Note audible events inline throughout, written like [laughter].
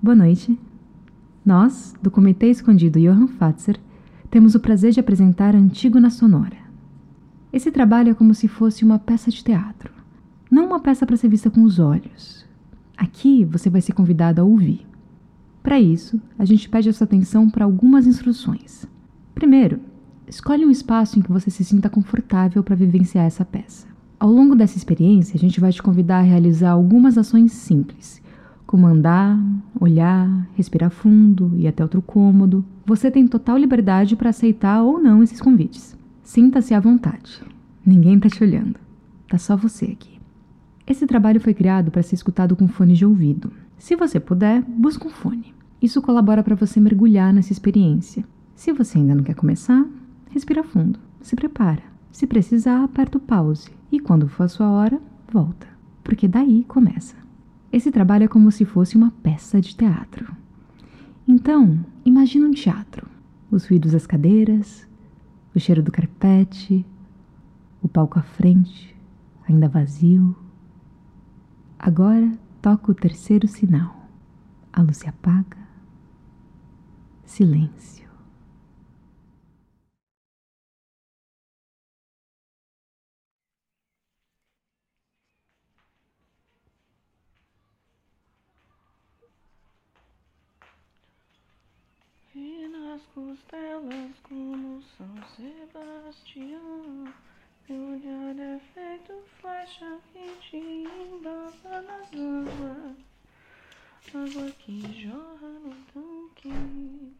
Boa noite. Nós, do Comitê Escondido Johann Fatzer, temos o prazer de apresentar Antígona Sonora. Esse trabalho é como se fosse uma peça de teatro, não uma peça para ser vista com os olhos. Aqui você vai ser convidado a ouvir. Para isso, a gente pede a sua atenção para algumas instruções. Primeiro, escolhe um espaço em que você se sinta confortável para vivenciar essa peça. Ao longo dessa experiência, a gente vai te convidar a realizar algumas ações simples, como andar, olhar, respirar fundo e até outro cômodo. Você tem total liberdade para aceitar ou não esses convites. Sinta-se à vontade. Ninguém está te olhando. Tá só você aqui. Esse trabalho foi criado para ser escutado com fone de ouvido. Se você puder, busque um fone. Isso colabora para você mergulhar nessa experiência. Se você ainda não quer começar, respira fundo. Se prepara. Se precisar, aperta o pause e quando for a sua hora, volta, porque daí começa. Esse trabalho é como se fosse uma peça de teatro. Então, imagine um teatro. Os ruídos das cadeiras, o cheiro do carpete, o palco à frente, ainda vazio. Agora toca o terceiro sinal. A luz se apaga. Silêncio. Nas costelas como São Sebastião. Meu olhar é feito flecha que te embala nas águas. Água que jorra no tanque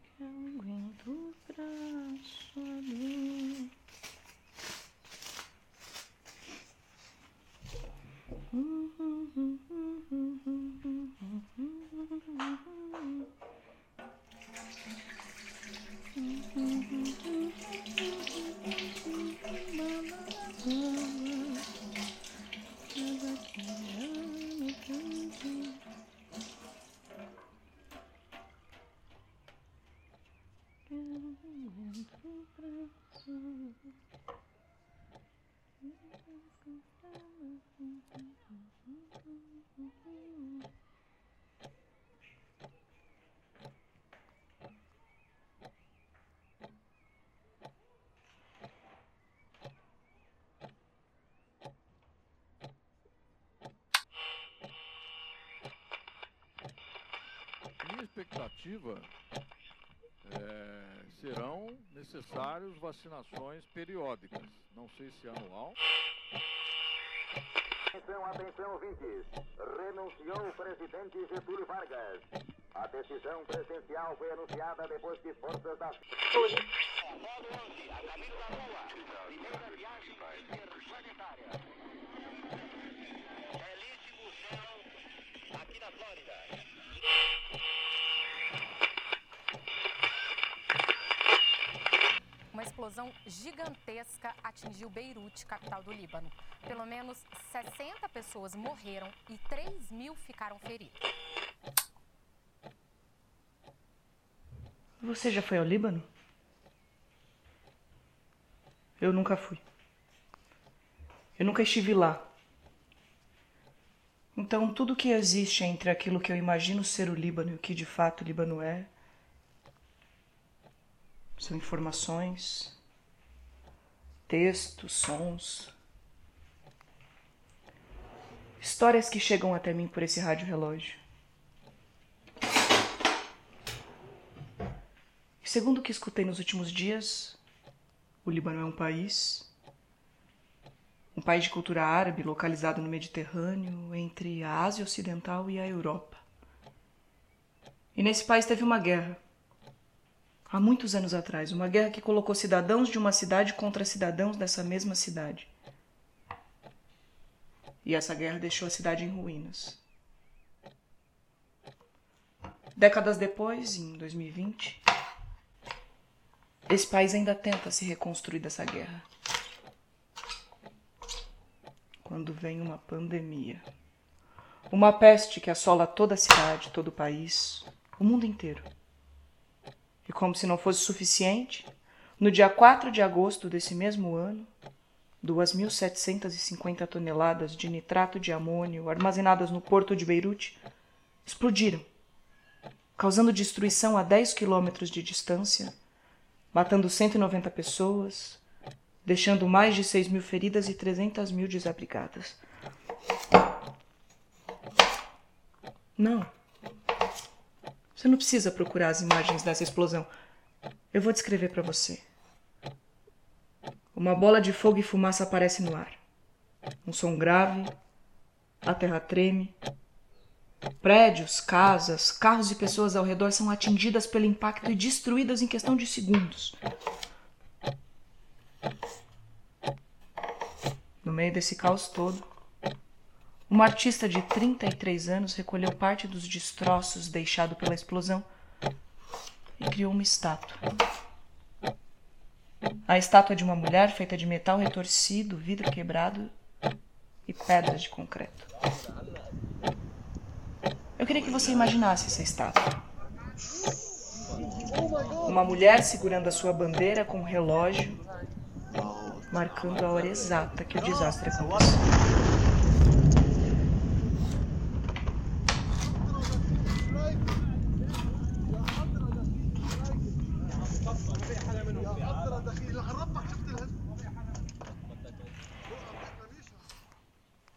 que eu aguento o braço abrir. Minha expectativa é, serão necessários vacinações periódicas. Não sei se anual. Atenção, atenção, ouvintes. Renunciou o presidente Getúlio Vargas. A decisão presidencial foi anunciada depois que forças da. Modo 11, a caminho da Lua. Primeira viagem interplanetária. Belíssimo céu aqui na Flórida. Uma explosão gigantesca atingiu Beirute, capital do Líbano. Pelo menos 60 pessoas morreram e 3 mil ficaram feridas. Você já foi ao Líbano? Eu nunca fui. Eu nunca estive lá. Então, tudo que existe entre aquilo que eu imagino ser o Líbano e o que de fato o Líbano é são informações, textos, sons, histórias que chegam até mim por esse rádio relógio. Segundo o que escutei nos últimos dias, o Líbano é um país, um país de cultura árabe localizado no Mediterrâneo, entre a Ásia Ocidental e a Europa. E nesse país teve uma guerra há muitos anos atrás, uma guerra que colocou cidadãos de uma cidade contra cidadãos dessa mesma cidade. E essa guerra deixou a cidade em ruínas. Décadas depois, em 2020, esse país ainda tenta se reconstruir dessa guerra. Quando vem uma pandemia. Uma peste que assola toda a cidade, todo o país, o mundo inteiro. E como se não fosse suficiente, no dia 4 de agosto desse mesmo ano, 2.750 toneladas de nitrato de amônio armazenadas no porto de Beirute explodiram causando destruição a 10 quilômetros de distância, matando 190 pessoas, deixando mais de 6 mil feridas e 300 mil desabrigadas. Não. Você não precisa procurar as imagens dessa explosão. Eu vou descrever para você. Uma bola de fogo e fumaça aparece no ar. Um som grave, a terra treme. Prédios, casas, carros e pessoas ao redor são atingidas pelo impacto e destruídas em questão de segundos. No meio desse caos todo, uma artista de 33 anos recolheu parte dos destroços deixados pela explosão e criou uma estátua. A estátua de uma mulher feita de metal retorcido, vidro quebrado e pedras de concreto. Eu queria que você imaginasse essa estátua. Uma mulher segurando a sua bandeira com um relógio, marcando a hora exata que o desastre aconteceu.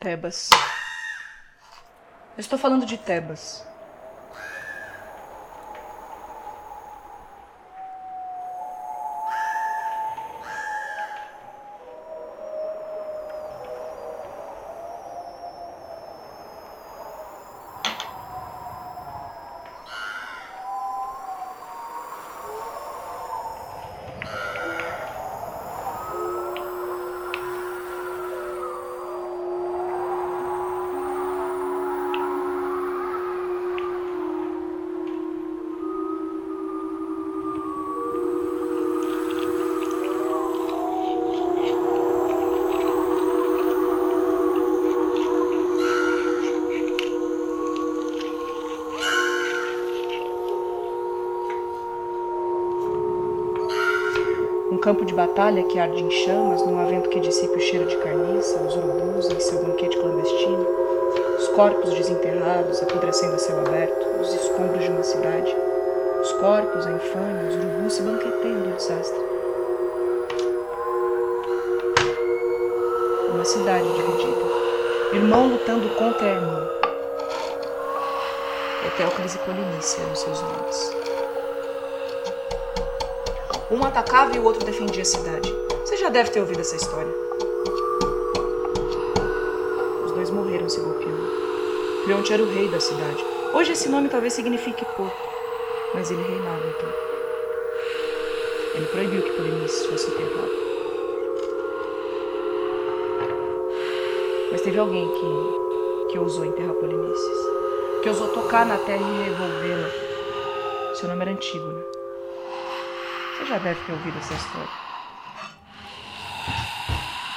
Tebas. Eu estou falando de Tebas. Campo de batalha que arde em chamas, num avento que dissipe o cheiro de carniça, os urubus em seu banquete clandestino, os corpos desenterrados apodrecendo a céu aberto, os escombros de uma cidade, os corpos, a infâmia, os urubus se banqueteiam do desastre. Uma cidade dividida, irmão lutando contra irmão. Eteocles e Polinice eram seus nomes. Um atacava e o outro defendia a cidade. Você já deve ter ouvido essa história. Os dois morreram se golpeando. Creonte era o rei da cidade. Hoje esse nome talvez signifique pouco, mas ele reinava então. Ele proibiu que Polinices fosse enterrado. Mas teve alguém que, que ousou enterrar Polinices, que ousou tocar na terra e revolvê-la. Seu nome era Antígona. Você já deve ter ouvido essa história.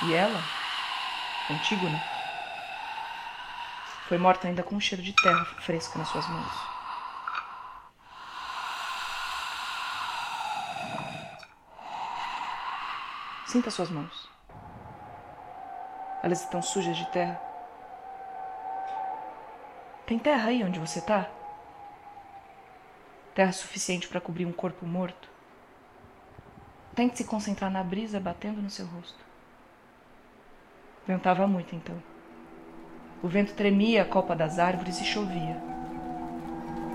E ela, Antígona, foi morta ainda com um cheiro de terra fresca nas suas mãos. Sinta suas mãos. Elas estão sujas de terra. Tem terra aí onde você está? Terra suficiente para cobrir um corpo morto? Tente se concentrar na brisa batendo no seu rosto. Ventava muito então. O vento tremia a copa das árvores e chovia.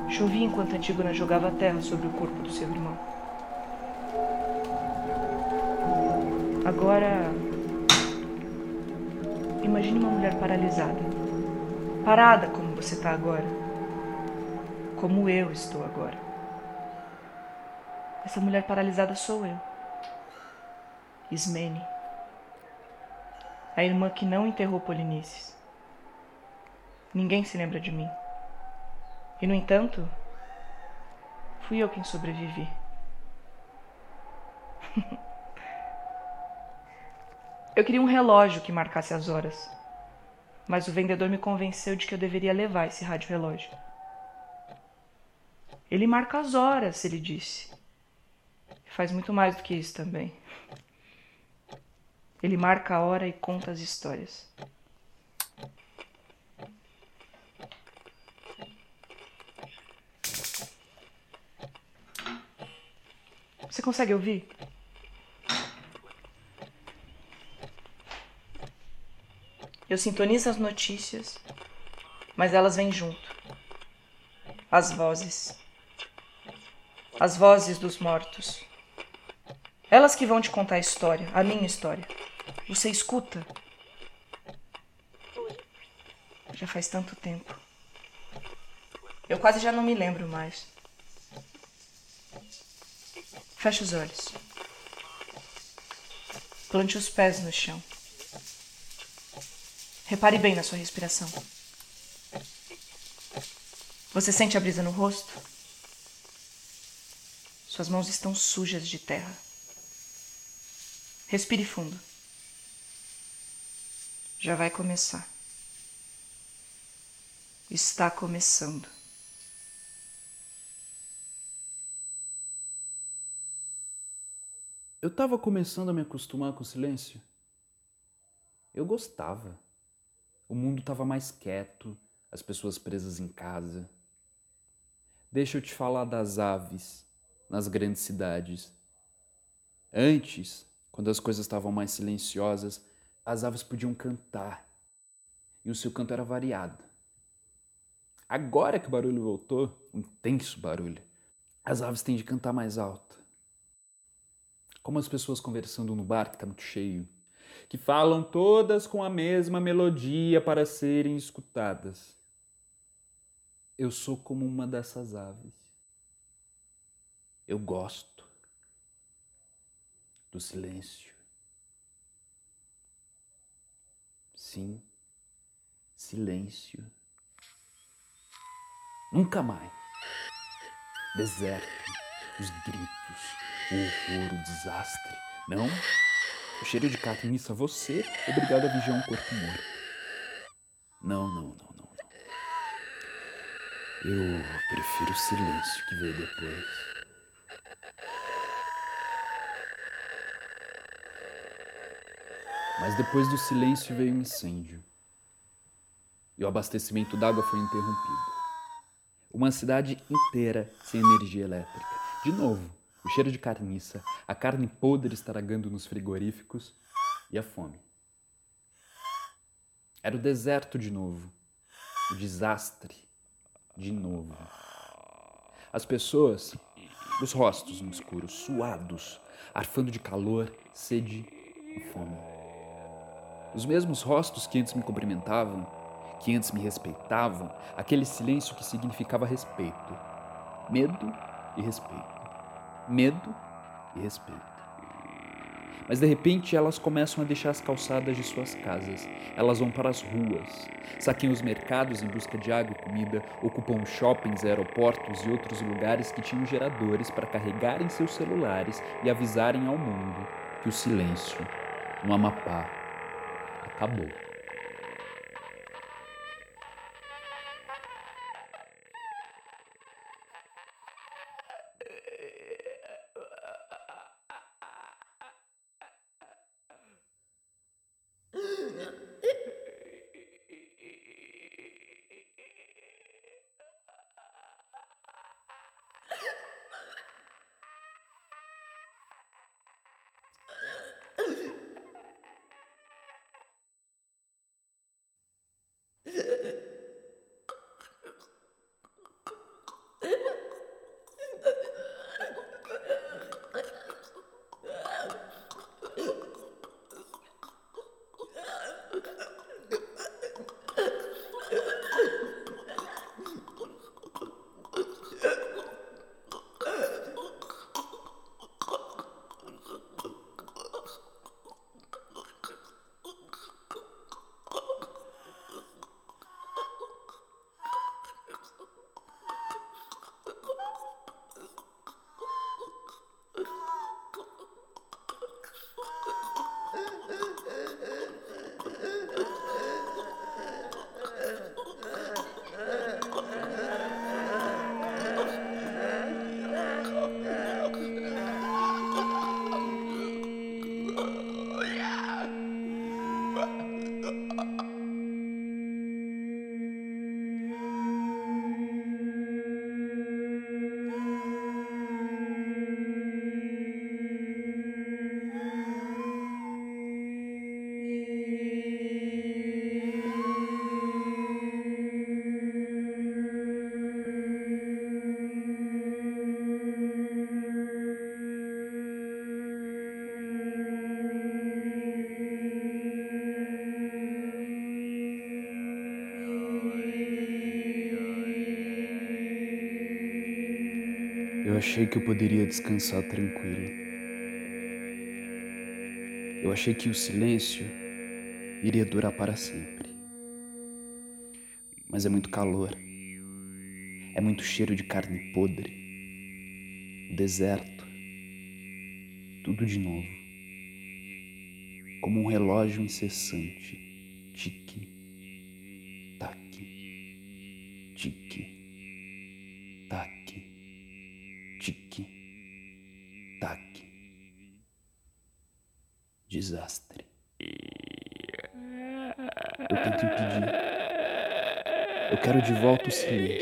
Chovia enquanto Antígona jogava terra sobre o corpo do seu irmão. Agora, imagine uma mulher paralisada. Parada como você está agora. Como eu estou agora. Essa mulher paralisada sou eu. Ismene, a irmã que não enterrou Polinices. Ninguém se lembra de mim. E, no entanto, fui eu quem sobrevivi. [laughs] eu queria um relógio que marcasse as horas, mas o vendedor me convenceu de que eu deveria levar esse rádio relógio. Ele marca as horas, ele disse. Faz muito mais do que isso também. Ele marca a hora e conta as histórias. Você consegue ouvir? Eu sintonizo as notícias, mas elas vêm junto. As vozes. As vozes dos mortos. Elas que vão te contar a história, a minha história. Você escuta? Já faz tanto tempo. Eu quase já não me lembro mais. Feche os olhos. Plante os pés no chão. Repare bem na sua respiração. Você sente a brisa no rosto? Suas mãos estão sujas de terra. Respire fundo. Já vai começar. Está começando. Eu estava começando a me acostumar com o silêncio. Eu gostava. O mundo estava mais quieto, as pessoas presas em casa. Deixa eu te falar das aves nas grandes cidades. Antes, quando as coisas estavam mais silenciosas, as aves podiam cantar. E o seu canto era variado. Agora que o barulho voltou, um intenso barulho, as aves têm de cantar mais alto. Como as pessoas conversando no bar que está muito cheio que falam todas com a mesma melodia para serem escutadas. Eu sou como uma dessas aves. Eu gosto do silêncio. Sim, silêncio. Nunca mais. Deserto, os gritos, o horror, o desastre. Não? O cheiro de carniça, você obrigado a vigiar um corpo morto. Não, não, não, não, não. Eu prefiro o silêncio que veio depois. Mas depois do silêncio veio um incêndio. E o abastecimento d'água foi interrompido. Uma cidade inteira sem energia elétrica. De novo, o cheiro de carniça, a carne podre estragando nos frigoríficos e a fome. Era o deserto de novo, o desastre de novo. As pessoas, os rostos no escuro, suados, arfando de calor, sede e fome. Os mesmos rostos que antes me cumprimentavam, que antes me respeitavam, aquele silêncio que significava respeito, medo e respeito medo e respeito. Mas de repente elas começam a deixar as calçadas de suas casas. Elas vão para as ruas, saqueiam os mercados em busca de água e comida, ocupam shoppings, aeroportos e outros lugares que tinham geradores para carregarem seus celulares e avisarem ao mundo que o silêncio no Amapá acabou. Achei que eu poderia descansar tranquilo. Eu achei que o silêncio iria durar para sempre. Mas é muito calor. É muito cheiro de carne podre. Deserto. Tudo de novo. Como um relógio incessante. O.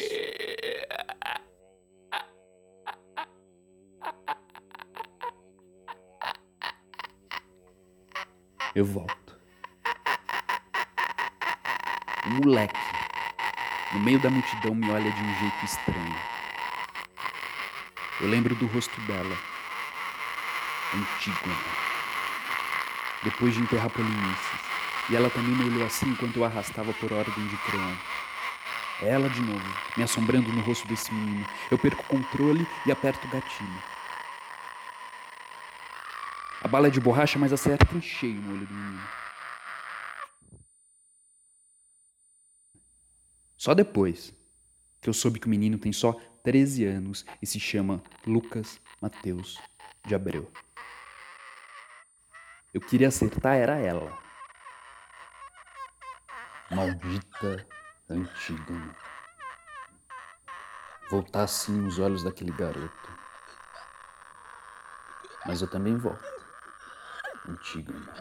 Eu volto. Um moleque, no meio da multidão, me olha de um jeito estranho. Eu lembro do rosto dela, Antígona. Depois de enterrar Polinices, e ela também me olhou assim enquanto eu arrastava por ordem de Creon. Ela de novo, me assombrando no rosto desse menino. Eu perco o controle e aperto o gatilho. A bala é de borracha, mas acerta em cheio no olho do menino. Só depois que eu soube que o menino tem só 13 anos e se chama Lucas Mateus de Abreu. Eu queria acertar era ela. Maldita Antígona. Voltar assim nos olhos daquele garoto. Mas eu também volto. Antígona.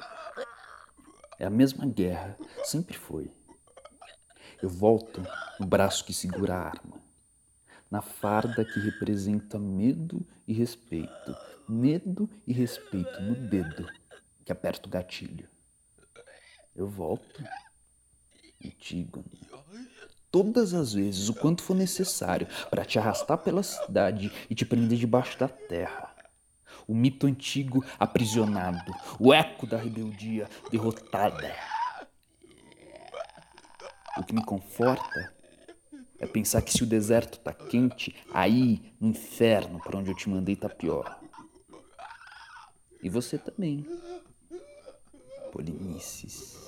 É a mesma guerra, sempre foi. Eu volto no braço que segura a arma, na farda que representa medo e respeito, medo e respeito no dedo que aperta o gatilho. Eu volto, Antígona, todas as vezes, o quanto for necessário, para te arrastar pela cidade e te prender debaixo da terra o mito antigo aprisionado, o eco da rebeldia derrotada. O que me conforta é pensar que se o deserto tá quente, aí no inferno para onde eu te mandei tá pior. E você também, Polinices.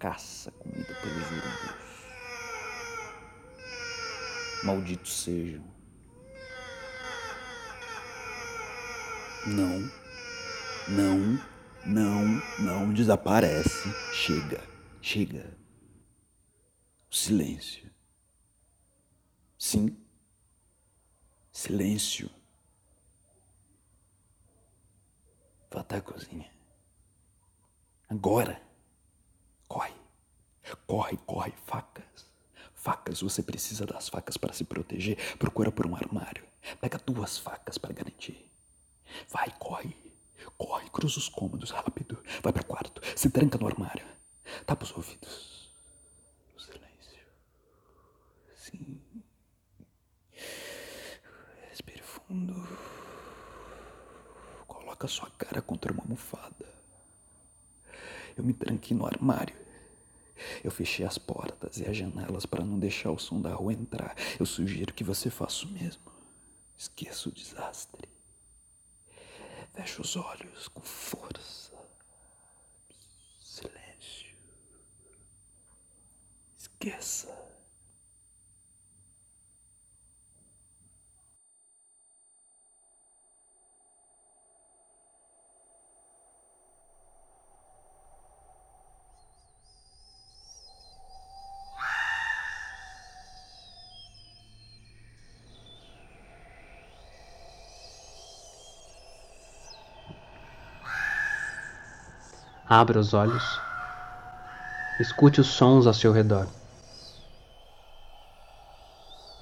Carcaça comida pelos urubus malditos sejam. Não, não, não, não desaparece. Chega, chega. Silêncio. Sim, silêncio. Vá até a cozinha. Agora. Corre, corre, corre, facas. Facas, você precisa das facas para se proteger. Procura por um armário. Pega duas facas para garantir. Vai, corre. Corre, cruza os cômodos, rápido. Vai para o quarto. Se tranca no armário. Tapa os ouvidos. Silêncio. Sim. Respire fundo. Coloca sua cara contra uma almofada. Eu me tranquei no armário. Eu fechei as portas e as janelas para não deixar o som da rua entrar. Eu sugiro que você faça o mesmo. Esqueça o desastre. Feche os olhos com força. Silêncio. Esqueça. Abra os olhos. Escute os sons ao seu redor.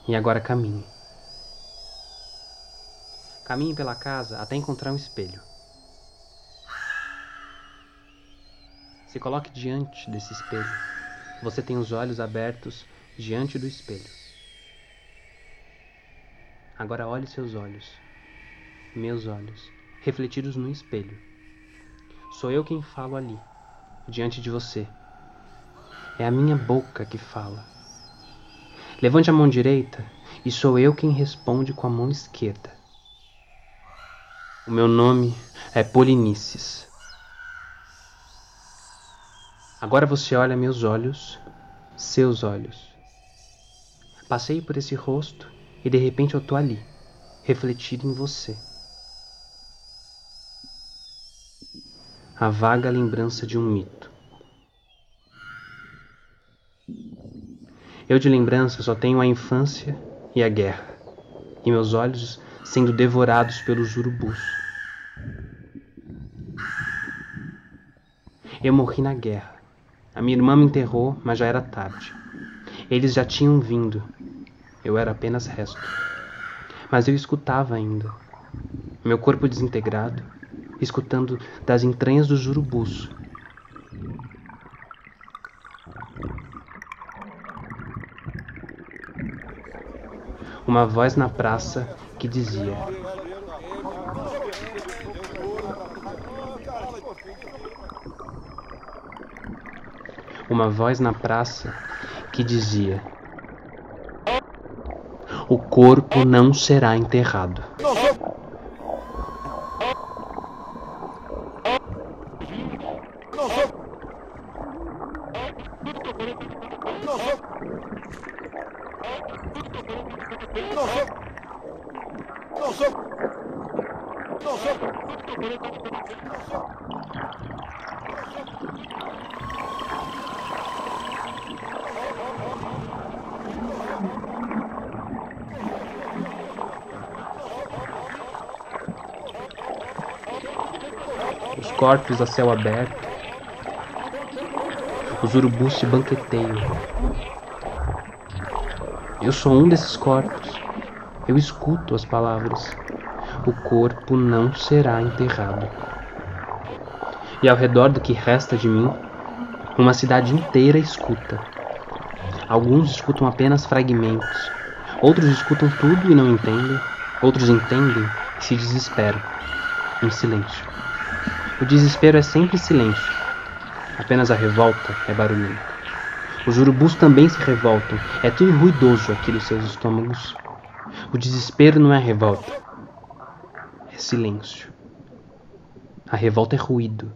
E agora caminhe. Caminhe pela casa até encontrar um espelho. Se coloque diante desse espelho. Você tem os olhos abertos diante do espelho. Agora olhe seus olhos, meus olhos, refletidos no espelho. Sou eu quem falo ali, diante de você. É a minha boca que fala. Levante a mão direita e sou eu quem responde com a mão esquerda. O meu nome é Polinices. Agora você olha meus olhos, seus olhos. Passei por esse rosto e de repente eu tô ali, refletido em você. A vaga lembrança de um mito. Eu de lembrança só tenho a infância e a guerra, e meus olhos sendo devorados pelos urubus. Eu morri na guerra. A minha irmã me enterrou, mas já era tarde. Eles já tinham vindo. Eu era apenas resto. Mas eu escutava ainda. Meu corpo desintegrado, escutando das entranhas dos urubus. Uma voz na praça que dizia: uma voz na praça que dizia: O corpo não será enterrado. Os corpos a céu aberto, os urubus se banqueteiam. Eu sou um desses corpos. Eu escuto as palavras. O corpo não será enterrado. E ao redor do que resta de mim, uma cidade inteira escuta. Alguns escutam apenas fragmentos, outros escutam tudo e não entendem, outros entendem e se desesperam, em silêncio. O desespero é sempre silêncio, apenas a revolta é barulhenta. Os urubus também se revoltam, é tudo ruidoso aqui nos seus estômagos. O desespero não é revolta, é silêncio. A revolta é ruído,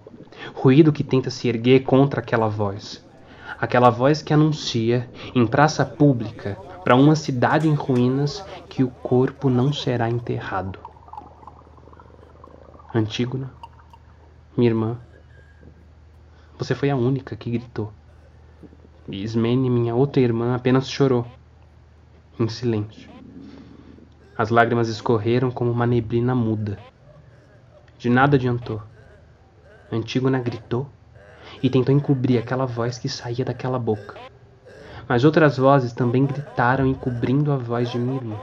ruído que tenta se erguer contra aquela voz. Aquela voz que anuncia, em praça pública, para uma cidade em ruínas, que o corpo não será enterrado. Antígona, minha irmã, você foi a única que gritou. E Ismene, minha outra irmã, apenas chorou, em silêncio. As lágrimas escorreram como uma neblina muda. De nada adiantou. Antígona gritou e tentou encobrir aquela voz que saía daquela boca. Mas outras vozes também gritaram encobrindo a voz de minha irmã.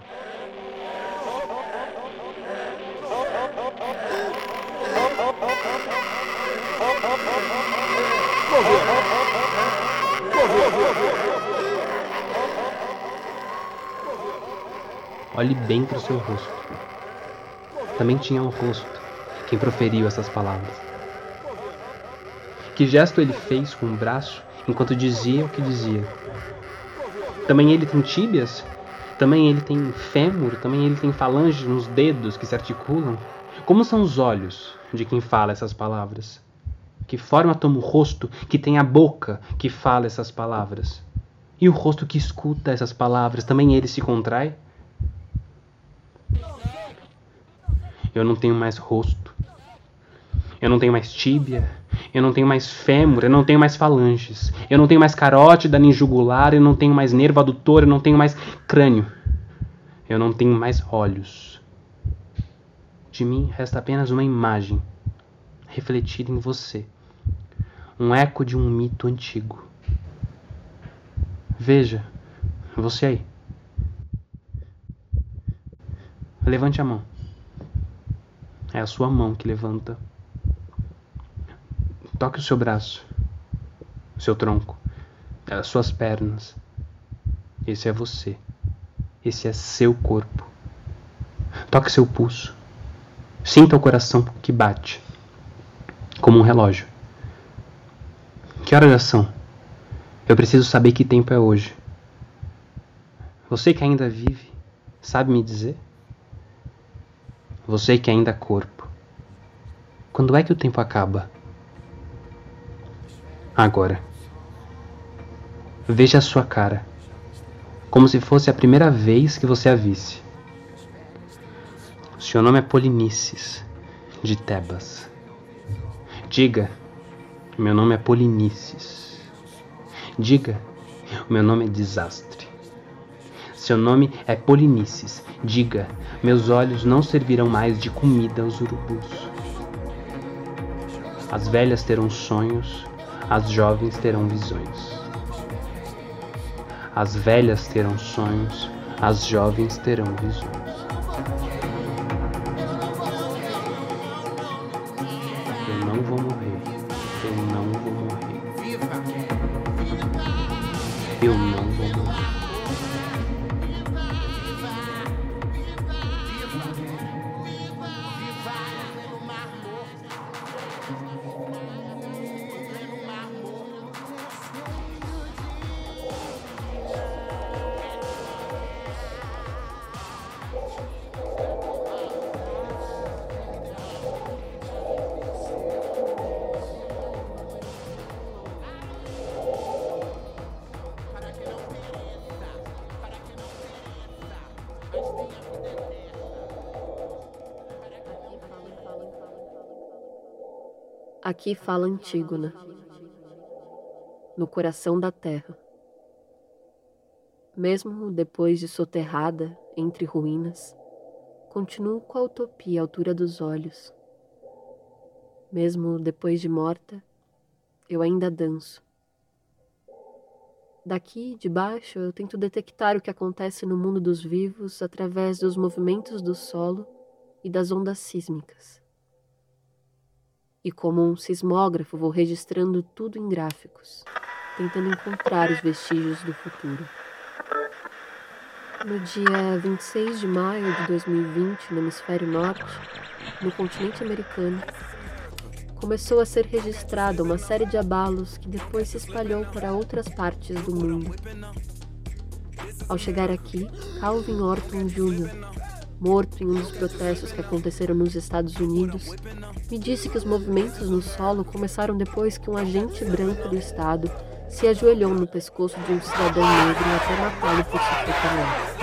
Olhe bem para o seu rosto. Também tinha um rosto quem proferiu essas palavras. Que gesto ele fez com o braço enquanto dizia o que dizia? Também ele tem tíbias? Também ele tem fêmur? Também ele tem falanges nos dedos que se articulam? Como são os olhos de quem fala essas palavras? Que forma toma o rosto que tem a boca que fala essas palavras? E o rosto que escuta essas palavras, também ele se contrai? Eu não tenho mais rosto. Eu não tenho mais tíbia. Eu não tenho mais fêmur. Eu não tenho mais falanges. Eu não tenho mais carótida nem jugular. Eu não tenho mais nervo adutor. Eu não tenho mais crânio. Eu não tenho mais olhos. De mim resta apenas uma imagem refletida em você. Um eco de um mito antigo. Veja, você aí. Levante a mão. É a sua mão que levanta. Toque o seu braço, o seu tronco, as suas pernas. Esse é você. Esse é seu corpo. Toque seu pulso. Sinta o coração que bate, como um relógio. Que horas são? Eu preciso saber que tempo é hoje. Você que ainda vive, sabe me dizer? Você que ainda é corpo. Quando é que o tempo acaba? Agora. Veja a sua cara, como se fosse a primeira vez que você a visse. Seu nome é Polinices, de Tebas. Diga, meu nome é Polinices. Diga, meu nome é Desastre. Seu nome é Polinices. Diga, meus olhos não servirão mais de comida aos urubus. As velhas terão sonhos, as jovens terão visões. As velhas terão sonhos, as jovens terão visões. Aqui fala Antígona, no coração da terra. Mesmo depois de soterrada entre ruínas, continuo com a utopia à altura dos olhos. Mesmo depois de morta, eu ainda danço. Daqui, de baixo, eu tento detectar o que acontece no mundo dos vivos através dos movimentos do solo e das ondas sísmicas e, como um sismógrafo, vou registrando tudo em gráficos, tentando encontrar os vestígios do futuro. No dia 26 de maio de 2020, no hemisfério norte, no continente americano, começou a ser registrada uma série de abalos que depois se espalhou para outras partes do mundo. Ao chegar aqui, Calvin Orton Jr., morto em um dos protestos que aconteceram nos Estados Unidos, me disse que os movimentos no solo começaram depois que um agente branco do Estado se ajoelhou no pescoço de um cidadão negro até matá-lo por sufocamento.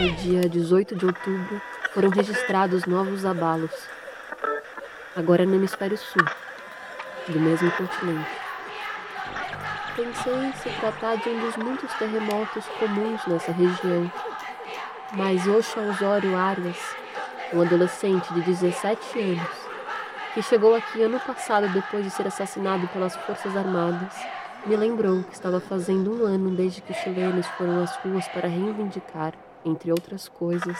No dia 18 de outubro, foram registrados novos abalos, agora no hemisfério sul, do mesmo continente. Pensei se tratar de um dos muitos terremotos comuns nessa região. Mas Osho Osório Arias, um adolescente de 17 anos, que chegou aqui ano passado depois de ser assassinado pelas Forças Armadas, me lembrou que estava fazendo um ano desde que os chilenos foram às ruas para reivindicar, entre outras coisas,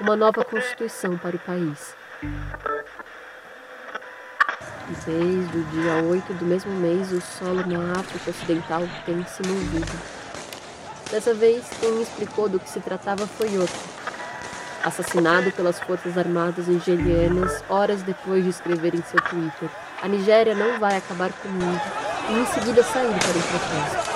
uma nova constituição para o país. Desde o dia 8 do mesmo mês, o solo na África Ocidental tem se movido. Dessa vez, quem me explicou do que se tratava foi outro. Assassinado pelas Forças Armadas nigerianas horas depois de escrever em seu Twitter: A Nigéria não vai acabar comigo, e em seguida sair para o protesto.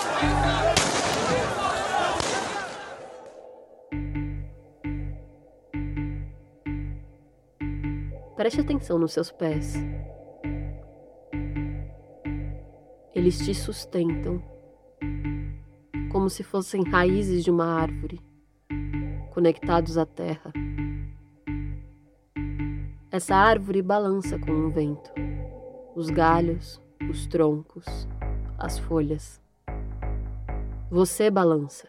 Preste atenção nos seus pés. Eles te sustentam, como se fossem raízes de uma árvore, conectados à terra. Essa árvore balança com o vento, os galhos, os troncos, as folhas. Você balança,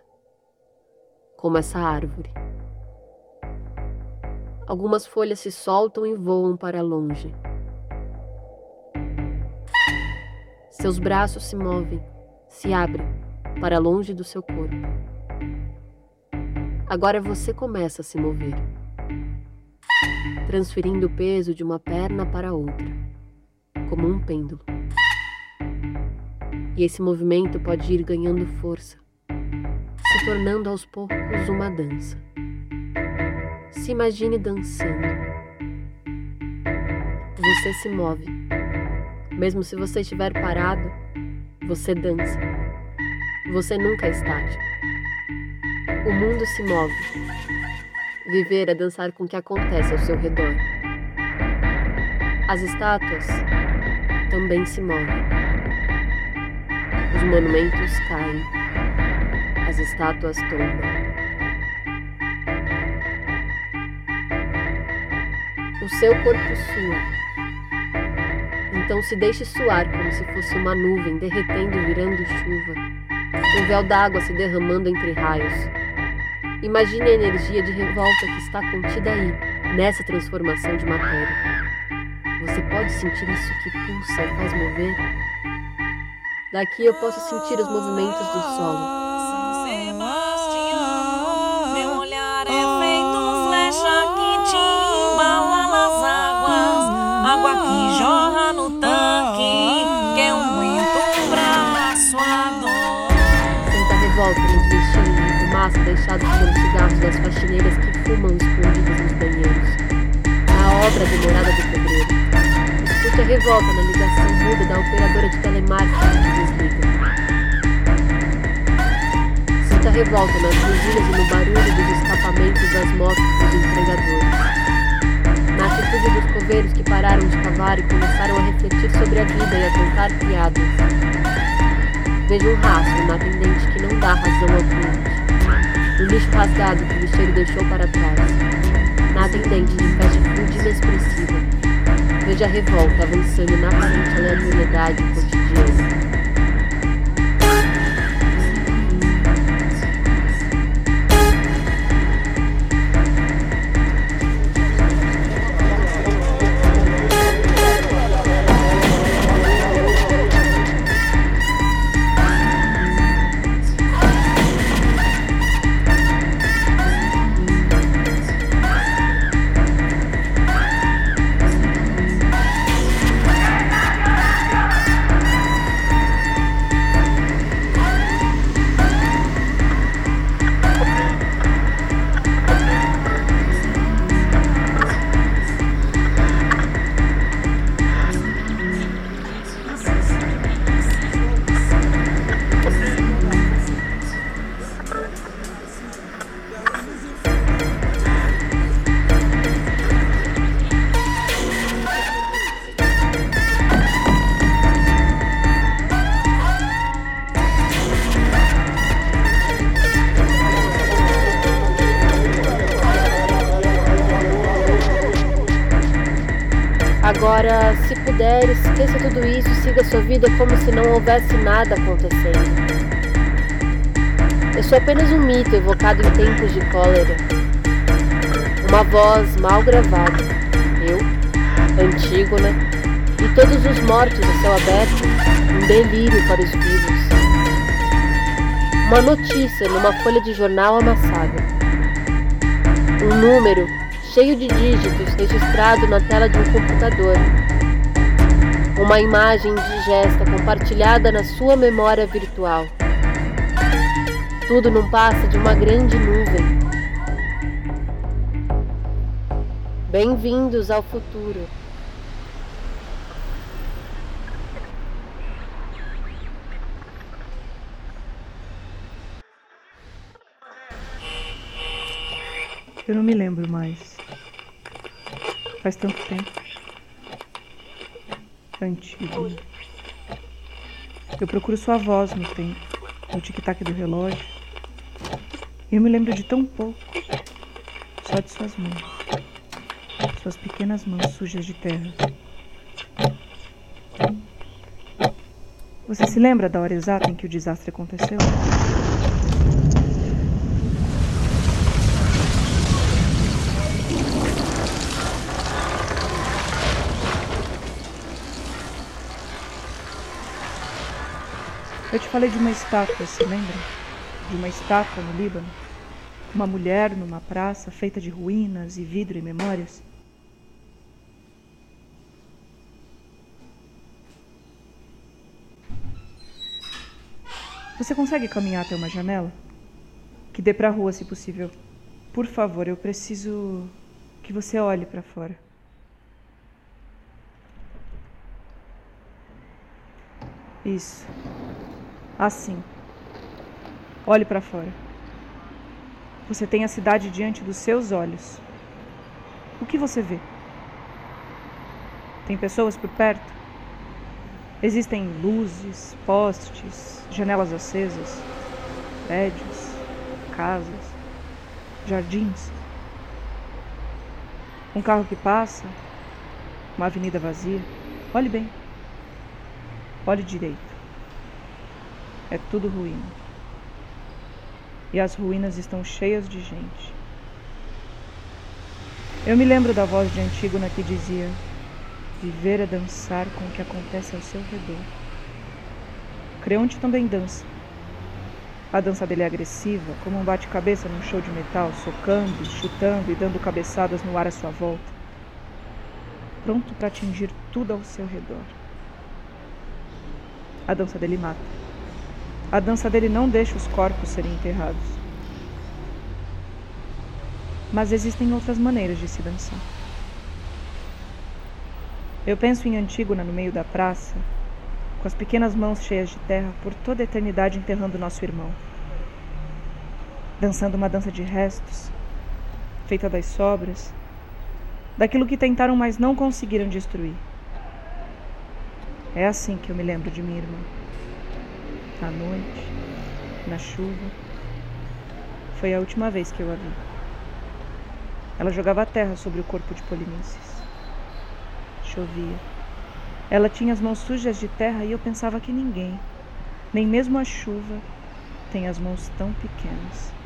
como essa árvore. Algumas folhas se soltam e voam para longe Seus braços se movem, se abrem para longe do seu corpo. Agora você começa a se mover, transferindo o peso de uma perna para outra, como um pêndulo. E esse movimento pode ir ganhando força, se tornando aos poucos uma dança. Se imagine dançando. Você se move mesmo se você estiver parado, você dança. Você nunca é estático. O mundo se move. Viver é dançar com o que acontece ao seu redor. As estátuas também se movem. Os monumentos caem. As estátuas tombam. O seu corpo sua então se deixe suar como se fosse uma nuvem derretendo virando chuva. Um véu d'água se derramando entre raios. Imagine a energia de revolta que está contida aí, nessa transformação de matéria. Você pode sentir isso que pulsa e faz mover? Daqui eu posso sentir os movimentos do solo. São Sebastião, meu olhar é feito flecha que te embala nas águas, água que jorra de fumaça deixados pelos cigarros das faxineiras que fumam escondidas nos banheiros. A obra demorada do pedreiro. Escute a revolta na ligação muda da operadora de telemarketing que desliga. Sinta a revolta nas buzinas e no barulho dos escapamentos das motos dos entregadores. Na atitude dos coveiros que pararam de cavar e começaram a refletir sobre a vida e a contar piadas. Vejo um rastro na atendente que não dá razão cliente. Lixo rasgado que o lixeiro deixou para trás. Na atendente de fast food inexpressiva. Vejo a revolta avançando na aparente aleatoriedade cotidiana. Siga sua vida como se não houvesse nada acontecendo. Eu sou apenas um mito evocado em tempos de cólera. Uma voz mal gravada. Eu, Antígona, e todos os mortos a céu aberto, um delírio para os vivos. Uma notícia numa folha de jornal amassada. Um número cheio de dígitos registrado na tela de um computador. Uma imagem digesta compartilhada na sua memória virtual. Tudo não passa de uma grande nuvem. Bem-vindos ao futuro. Eu não me lembro mais. Faz tanto tempo. Antigo. Eu procuro sua voz no tempo, no tic-tac do relógio. E eu me lembro de tão pouco. Só de suas mãos. Suas pequenas mãos sujas de terra. Você se lembra da hora exata em que o desastre aconteceu? Eu te falei de uma estátua, se lembra? De uma estátua no Líbano? Uma mulher numa praça feita de ruínas e vidro e memórias? Você consegue caminhar até uma janela? Que dê pra rua, se possível. Por favor, eu preciso que você olhe para fora. Isso. Assim. Olhe para fora. Você tem a cidade diante dos seus olhos. O que você vê? Tem pessoas por perto? Existem luzes, postes, janelas acesas, prédios, casas, jardins. Um carro que passa, uma avenida vazia. Olhe bem. Olhe direito. É tudo ruína. E as ruínas estão cheias de gente. Eu me lembro da voz de Antígona que dizia: Viver é dançar com o que acontece ao seu redor. Creonte também dança. A dança dele é agressiva, como um bate-cabeça num show de metal, socando, chutando e dando cabeçadas no ar à sua volta, pronto para atingir tudo ao seu redor. A dança dele mata. A dança dele não deixa os corpos serem enterrados. Mas existem outras maneiras de se dançar. Eu penso em Antígona no meio da praça, com as pequenas mãos cheias de terra, por toda a eternidade enterrando nosso irmão. Dançando uma dança de restos, feita das sobras, daquilo que tentaram, mas não conseguiram destruir. É assim que eu me lembro de minha irmã. À noite, na chuva. Foi a última vez que eu a vi. Ela jogava terra sobre o corpo de Polinices. Chovia. Ela tinha as mãos sujas de terra e eu pensava que ninguém, nem mesmo a chuva, tem as mãos tão pequenas.